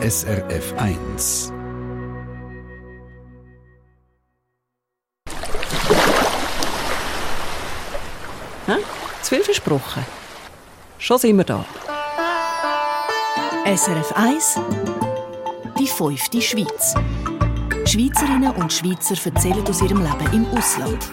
SRF 1. Hä? Zu viel versprochen. Schon sind wir da. SRF 1 Die fünfte Schweiz. Schweizerinnen und Schweizer erzählen aus ihrem Leben im Ausland.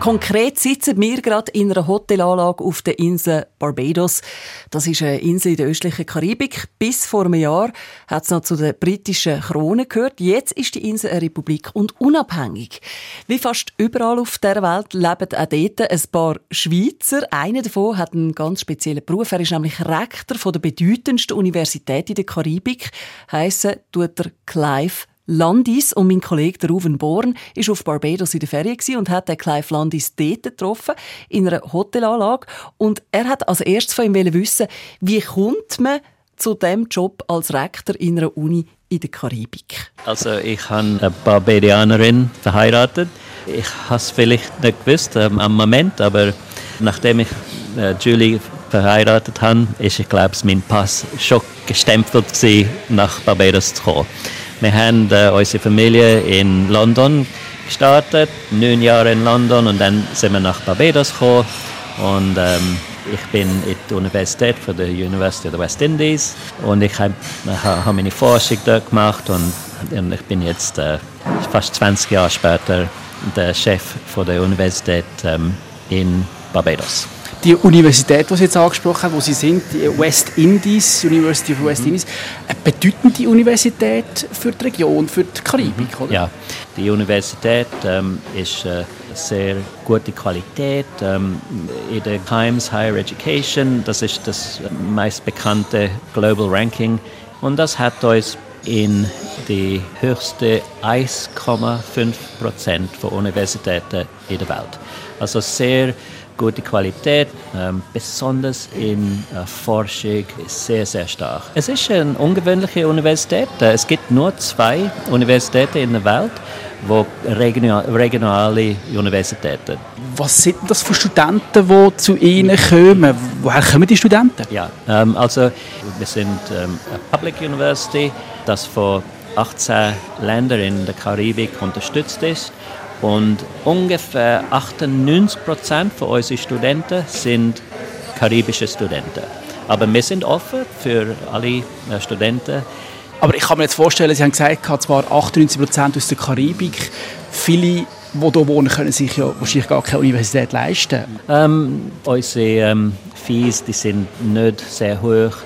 Konkret sitzen wir gerade in einer Hotelanlage auf der Insel Barbados. Das ist eine Insel in der östlichen Karibik. Bis vor einem Jahr hat es noch zu der britischen Krone gehört. Jetzt ist die Insel eine Republik und unabhängig. Wie fast überall auf der Welt leben auch dort ein paar Schweizer. Einer davon hat einen ganz speziellen Beruf. Er ist nämlich Rektor von der bedeutendsten Universität in der Karibik. Heissen tut er Clive Landis und mein Kollege der Ruven Born ist auf Barbados in der Ferien und hat den Clive Landis dort getroffen, in einer Hotelanlage. Und er hat als erstes von ihm wissen, wie kommt man zu dem Job als Rektor in einer Uni in der Karibik? Also ich habe eine Barbadianerin verheiratet. Ich habe es vielleicht nicht gewusst ähm, am Moment, aber nachdem ich äh, Julie verheiratet habe, ist, ich glaube, mein Pass schon gestempelt nach Barbados zu kommen. Wir haben äh, unsere Familie in London gestartet, neun Jahre in London und dann sind wir nach Barbados gekommen und ähm, ich bin in der Universität von der University of the West Indies und ich habe hab meine Forschung dort gemacht und, und ich bin jetzt äh, fast 20 Jahre später der Chef von der Universität ähm, in Barbados die Universität, die Sie jetzt angesprochen haben, wo Sie sind, die West Indies, University of West mhm. Indies, eine bedeutende Universität für die Region, für die Karibik, oder? Ja, die Universität ähm, ist äh, sehr gute Qualität. Ähm, in der Times Higher Education, das ist das meist bekannte Global Ranking und das hat uns in die höchste 1,5 Prozent von Universitäten in der Welt. Also sehr gute Qualität, ähm, besonders in äh, Forschung sehr, sehr stark. Es ist eine ungewöhnliche Universität. Äh, es gibt nur zwei Universitäten in der Welt, wo regional, regionale Universitäten. Was sind das für Studenten, die zu Ihnen kommen? Woher kommen die Studenten? Ja, ähm, also wir sind ähm, eine Public University, das von 18 Ländern in der Karibik unterstützt ist. Und ungefähr 98 Prozent von unseren Studenten sind karibische Studenten. Aber wir sind offen für alle äh, Studenten. Aber ich kann mir jetzt vorstellen, Sie haben gesagt, zwar 98 Prozent aus der Karibik, viele die hier wohnen, können sich ja wahrscheinlich gar keine Universität leisten. Ähm, unsere ähm, Fees die sind nicht sehr hoch.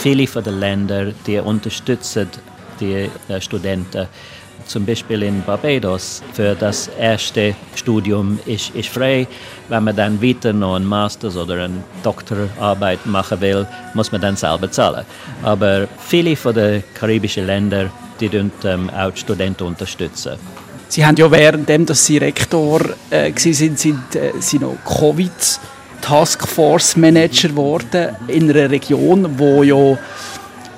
Viele von den Ländern die unterstützen die äh, Studenten zum Beispiel in Barbados für das erste Studium ist, ist frei. Wenn man dann weiter noch einen Master oder eine Doktorarbeit machen will, muss man dann selber zahlen. Aber viele von den karibischen Ländern die ähm, auch Studenten unterstützen. Sie haben ja währenddem, dass Sie Rektor äh, sind, sind äh, Sie noch Covid Taskforce Manager geworden in einer Region, wo ja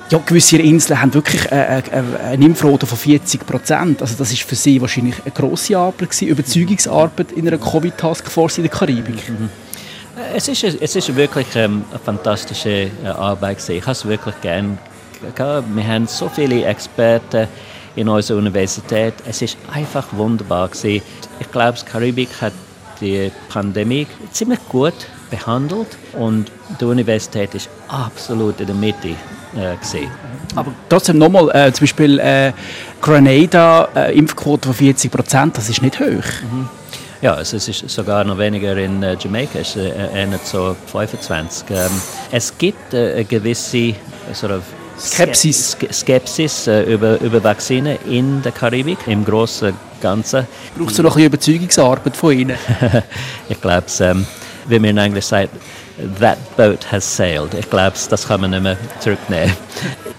ja, gewisse Inseln haben wirklich eine, eine, eine Impfrate von 40 Prozent. Also das ist für sie wahrscheinlich eine grosse Arbeit gewesen, Überzeugungsarbeit in einer Covid-Taskforce in der Karibik. Mhm. Es ist, es ist wirklich ähm, eine fantastische äh, Arbeit gewesen. Ich habe es wirklich gern Wir haben so viele Experten in unserer Universität. Es ist einfach wunderbar gewesen. Ich glaube, die Karibik hat die Pandemie ziemlich gut behandelt und die Universität ist absolut in der Mitte äh, gesehen. Aber trotzdem nochmal, äh, zum Beispiel äh, Grenada, äh, Impfquote von 40 Prozent, das ist nicht hoch. Mhm. Ja, also es ist sogar noch weniger in äh, Jamaika, es ist äh, eher so 25. Ähm, es gibt äh, eine gewisse sort of Skepsis, Skepsis äh, über, über Vakzine in der Karibik, im Großen und Ganzen. Brauchst du noch ein bisschen Überzeugungsarbeit von Ihnen? ich glaube, ähm, wie man in Englisch sagt, that boat has sailed. Ich glaube, das kann man nicht mehr zurücknehmen.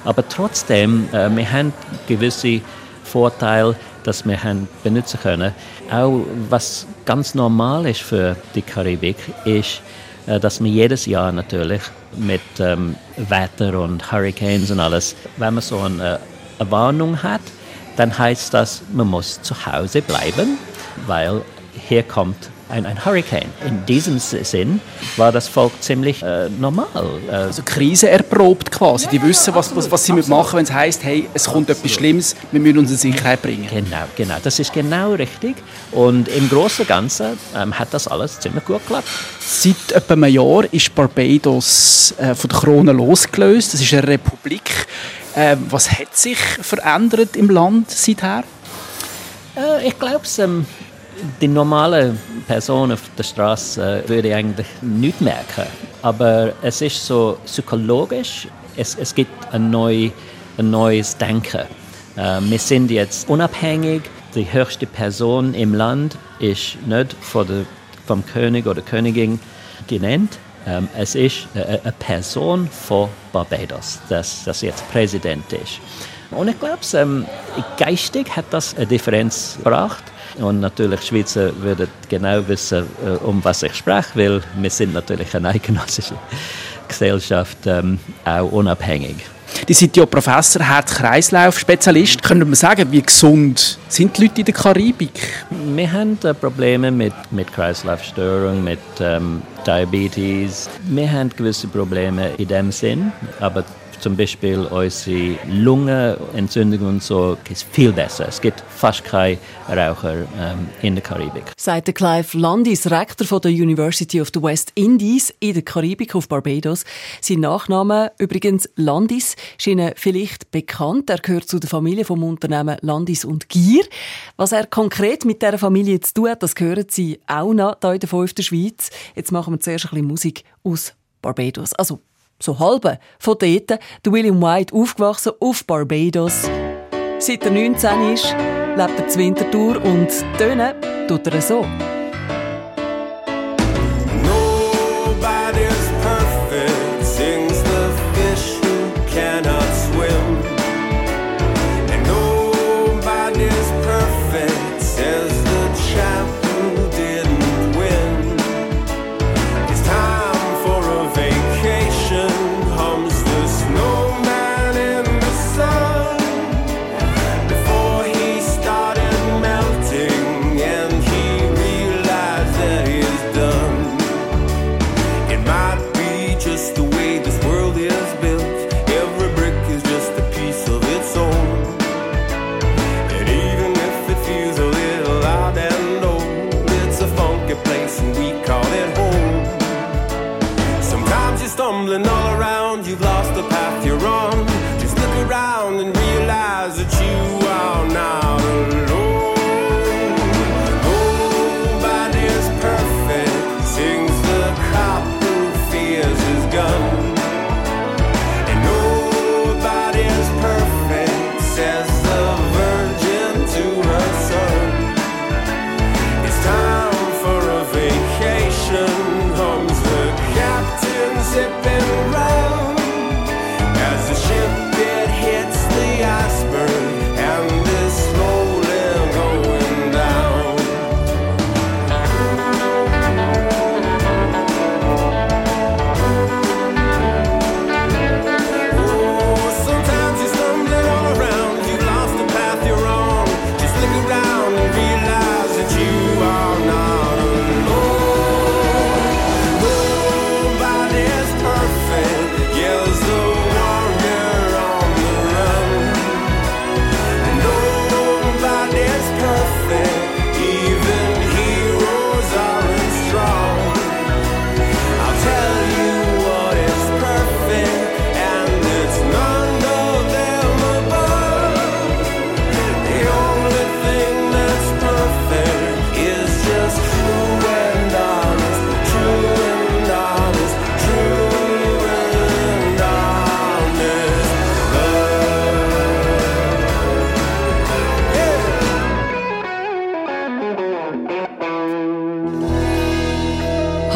Aber trotzdem, äh, wir haben gewisse Vorteile, dass wir haben benutzen können. Auch was ganz normal ist für die Karibik, ist, äh, dass man jedes Jahr natürlich mit ähm, Wetter und Hurricanes und alles, wenn man so eine, eine Warnung hat, dann heißt das, man muss zu Hause bleiben, weil hier kommt ein, ein Hurricane. In diesem Sinn war das Volk ziemlich äh, normal. Äh, also Krise erprobt quasi. Die wissen, was, was, was sie machen, wenn es heißt, hey, es kommt etwas Schlimmes, wir müssen uns in Sicherheit bringen. Genau, genau. Das ist genau richtig. Und im Großen und Ganzen ähm, hat das alles ziemlich gut geklappt. Seit etwa einem Jahr ist Barbados äh, von der Krone losgelöst. Das ist eine Republik. Äh, was hat sich verändert im Land seither? Äh, ich glaube, ähm, die normale Person auf der Straße würde eigentlich nichts merken. Aber es ist so psychologisch, es, es gibt ein, neu, ein neues Denken. Äh, wir sind jetzt unabhängig. Die höchste Person im Land ist nicht vom König oder Königin genannt. Ähm, es ist eine, eine Person von Barbados, das, das jetzt Präsident ist. Und ich glaube, ähm, geistig hat das eine Differenz gebracht. Und natürlich, Schweizer würden genau wissen, äh, um was ich spreche, weil wir sind natürlich eine eidgenössische Gesellschaft, ähm, auch unabhängig. Die sind ja Professor, Herz-Kreislauf-Spezialist. Können wir sagen, wie gesund sind die Leute in der Karibik? Wir haben äh, Probleme mit, mit Kreislaufstörungen, mit ähm, Diabetes. Wir haben gewisse Probleme in dem Sinn, aber zum Beispiel unsere Lungenentzündung und so ist viel besser. Es gibt fast keine Raucher ähm, in der Karibik. Sagt Clive Landis, Rektor von der University of the West Indies in der Karibik auf Barbados. Sein Nachname übrigens Landis ist Ihnen vielleicht bekannt. Er gehört zu der Familie vom Unternehmen Landis und Gier. Was er konkret mit dieser Familie zu tun hat, das hören Sie auch noch hier in der 5. Schweiz. Jetzt machen wir zuerst ein bisschen Musik aus Barbados. Also so halbe, von dort, der William White aufgewachsen auf Barbados. Seit er 19 ist, lebt er zur Wintertour und tönen tut er so.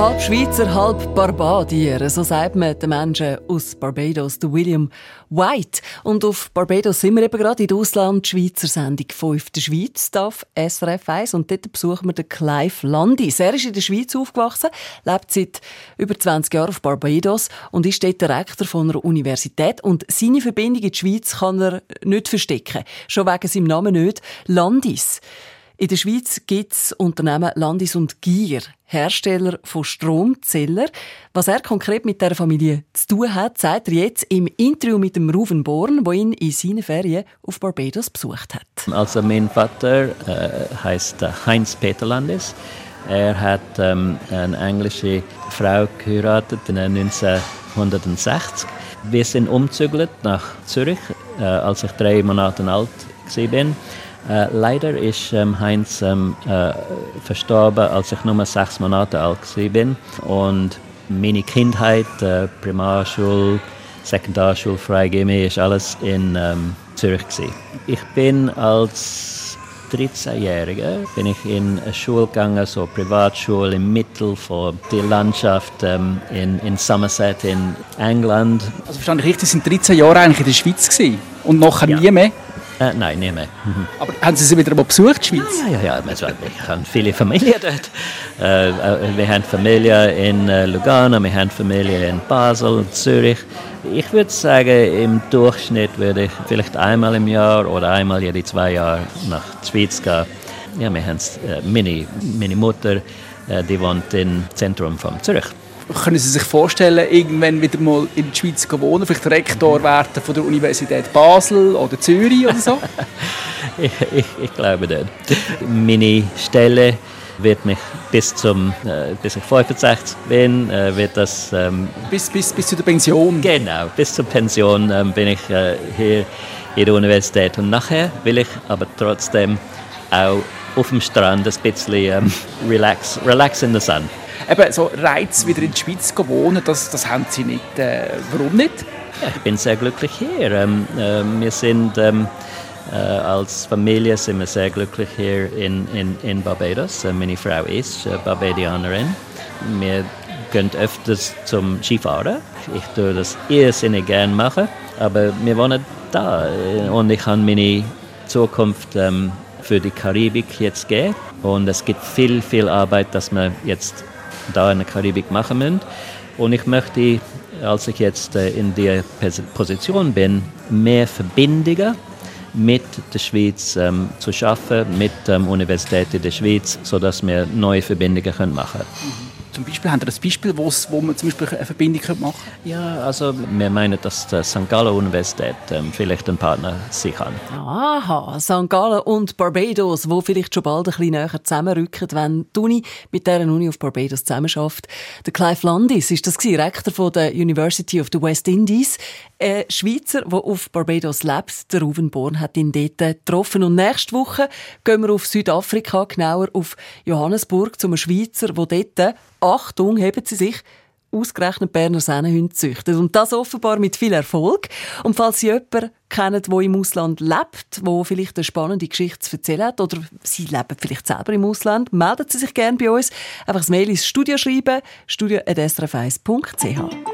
Halb Schweizer, halb Barbadier. So sagt man den Menschen aus Barbados, der William White. Und auf Barbados sind wir eben gerade in der Ausland-Schweizer Sendung 5 der Schweiz, darf SRF 1. Und dort besuchen wir den Clive Landis. Er ist in der Schweiz aufgewachsen, lebt seit über 20 Jahren auf Barbados und ist dort Rektor von einer Universität. Und seine Verbindung in die Schweiz kann er nicht verstecken. Schon wegen seinem Namen nicht. Landis. In der Schweiz gibt es Unternehmen Landis und Gier, Hersteller von Stromzähler. Was er konkret mit der Familie zu tun hat, zeigt er jetzt im Interview mit dem Ruven Born, wo ihn in seinen Ferien auf Barbados besucht hat. Also mein Vater äh, heißt Heinz Peter Landis. Er hat ähm, eine englische Frau geheiratet in 1960. Wir sind umzügelt nach Zürich, äh, als ich drei Monate alt war. Äh, leider ist ähm, Heinz ähm, äh, verstorben, als ich nur sechs Monate alt war. Und meine Kindheit, äh, Primarschule, Sekundarschule, Freigeme, ist alles in ähm, Zürich. Gewesen. Ich bin als 13-Jähriger bin ich in eine Schule gegangen, so Privatschule im Mittel von der Landschaft ähm, in, in Somerset in England. Also verstand ich richtig, sind 13 Jahre eigentlich in der Schweiz gewesen und nachher ja. nie mehr? Äh, nein, nicht mehr. Mhm. Aber haben Sie sie wieder mal besucht, die Schweiz? Ja, ja, ja. Also, ich habe viele Familien dort. Äh, äh, wir haben Familie in äh, Lugano, wir haben Familie in Basel, Zürich. Ich würde sagen, im Durchschnitt würde ich vielleicht einmal im Jahr oder einmal jede zwei Jahre nach der Schweiz gehen. Ja, wir haben äh, meine, meine Mutter, die wohnt im Zentrum von Zürich können Sie sich vorstellen, irgendwann wieder mal in der Schweiz wohnen, vielleicht Rektor werden von der Universität Basel oder Zürich oder so? ich, ich, ich, glaube nicht. Meine Stelle wird mich bis zum äh, bis ich 65 bin äh, wird das ähm, bis, bis, bis zu der Pension genau bis zur Pension ähm, bin ich äh, hier in der Universität und nachher will ich aber trotzdem auch auf dem Strand ein bisschen ähm, relax relax in the sun eben so Reiz wieder in die Schweiz zu wohnen, das, das haben Sie nicht. Äh, warum nicht? Ja, ich bin sehr glücklich hier. Ähm, äh, wir sind ähm, äh, als Familie sind wir sehr glücklich hier in, in, in Barbados. Äh, meine Frau ist äh, Barbadianerin. Wir gehen öfters zum Skifahren. Ich tue das irrsinnig gerne machen, aber wir wohnen da äh, und ich habe meine Zukunft ähm, für die Karibik jetzt gehen und es gibt viel, viel Arbeit, dass wir jetzt da in der Karibik machen müssen. Und ich möchte, als ich jetzt äh, in der Position bin, mehr Verbindungen mit der Schweiz ähm, zu schaffen, mit der ähm, Universität der Schweiz, sodass wir neue Verbindungen machen können. Zum Beispiel, haben Sie ein Beispiel, wo man zum Beispiel eine Verbindung machen könnte? Ja, also wir meinen, dass die St. Gallen Universität ähm, vielleicht ein Partner sein kann. Aha, St. Gallen und Barbados, wo vielleicht schon bald ein bisschen näher zusammenrücken, wenn die Uni mit dieser Uni auf Barbados zusammenarbeitet. Der Clive Landis ist das Rektor von der University of the West Indies. Ein Schweizer, der auf Barbados lebt, der Ruven Born, hat ihn dort getroffen. Und nächste Woche gehen wir auf Südafrika, genauer auf Johannesburg, zum Schweizer, der dort Achtung, heben Sie sich, ausgerechnet Berner Sennenhunde züchtet. Und das offenbar mit viel Erfolg. Und falls Sie jemanden kennen, der im Ausland lebt, wo vielleicht eine spannende Geschichte zu erzählen hat, oder Sie leben vielleicht selber im Ausland, melden Sie sich gerne bei uns. Einfach das Mail ins Studio schreiben, studio.srf1.ch.